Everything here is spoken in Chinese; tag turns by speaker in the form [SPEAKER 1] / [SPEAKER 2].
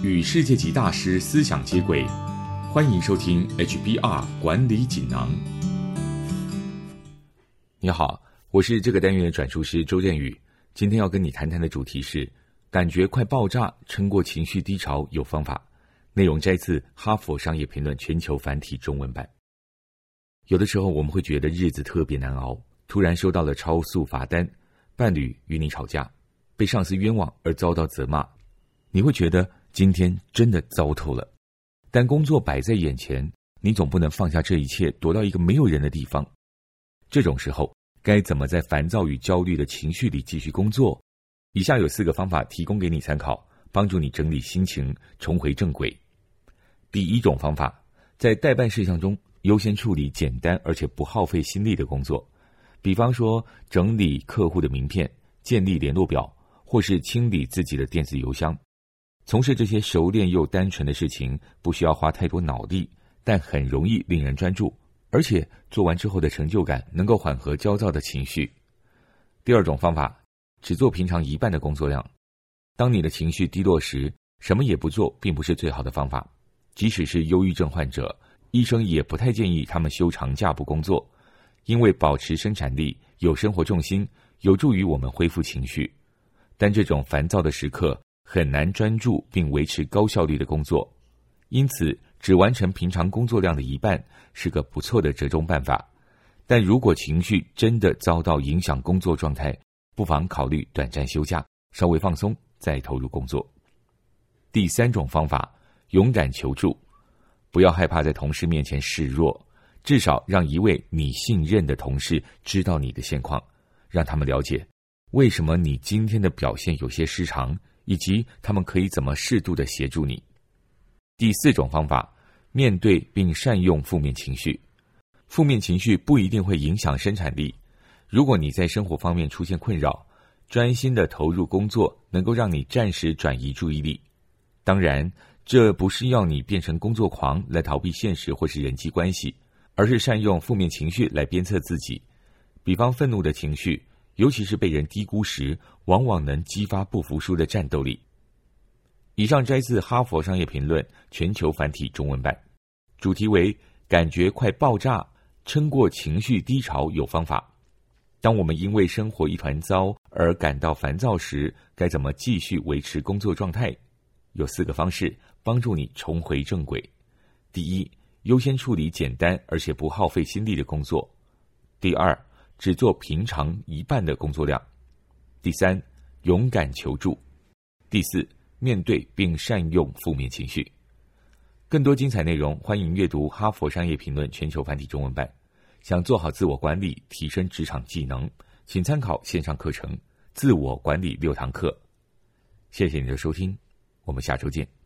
[SPEAKER 1] 与世界级大师思想接轨，欢迎收听 HBR 管理锦囊。
[SPEAKER 2] 你好，我是这个单元的转述师周建宇。今天要跟你谈谈的主题是：感觉快爆炸，撑过情绪低潮有方法。内容摘自《哈佛商业评论》全球繁体中文版。有的时候我们会觉得日子特别难熬，突然收到了超速罚单，伴侣与你吵架，被上司冤枉而遭到责骂，你会觉得今天真的糟透了。但工作摆在眼前，你总不能放下这一切，躲到一个没有人的地方。这种时候，该怎么在烦躁与焦虑的情绪里继续工作？以下有四个方法提供给你参考，帮助你整理心情，重回正轨。第一种方法，在代办事项中优先处理简单而且不耗费心力的工作，比方说整理客户的名片、建立联络表，或是清理自己的电子邮箱。从事这些熟练又单纯的事情，不需要花太多脑力，但很容易令人专注，而且做完之后的成就感能够缓和焦躁的情绪。第二种方法，只做平常一半的工作量。当你的情绪低落时，什么也不做并不是最好的方法。即使是忧郁症患者，医生也不太建议他们休长假不工作，因为保持生产力、有生活重心，有助于我们恢复情绪。但这种烦躁的时刻很难专注并维持高效率的工作，因此只完成平常工作量的一半是个不错的折中办法。但如果情绪真的遭到影响工作状态，不妨考虑短暂休假，稍微放松再投入工作。第三种方法。勇敢求助，不要害怕在同事面前示弱，至少让一位你信任的同事知道你的现况，让他们了解为什么你今天的表现有些失常，以及他们可以怎么适度的协助你。第四种方法，面对并善用负面情绪。负面情绪不一定会影响生产力。如果你在生活方面出现困扰，专心的投入工作，能够让你暂时转移注意力。当然。这不是要你变成工作狂来逃避现实或是人际关系，而是善用负面情绪来鞭策自己。比方愤怒的情绪，尤其是被人低估时，往往能激发不服输的战斗力。以上摘自《哈佛商业评论》全球繁体中文版，主题为“感觉快爆炸，撑过情绪低潮有方法”。当我们因为生活一团糟而感到烦躁时，该怎么继续维持工作状态？有四个方式。帮助你重回正轨。第一，优先处理简单而且不耗费心力的工作；第二，只做平常一半的工作量；第三，勇敢求助；第四，面对并善用负面情绪。更多精彩内容，欢迎阅读《哈佛商业评论》全球繁体中文版。想做好自我管理，提升职场技能，请参考线上课程《自我管理六堂课》。谢谢你的收听，我们下周见。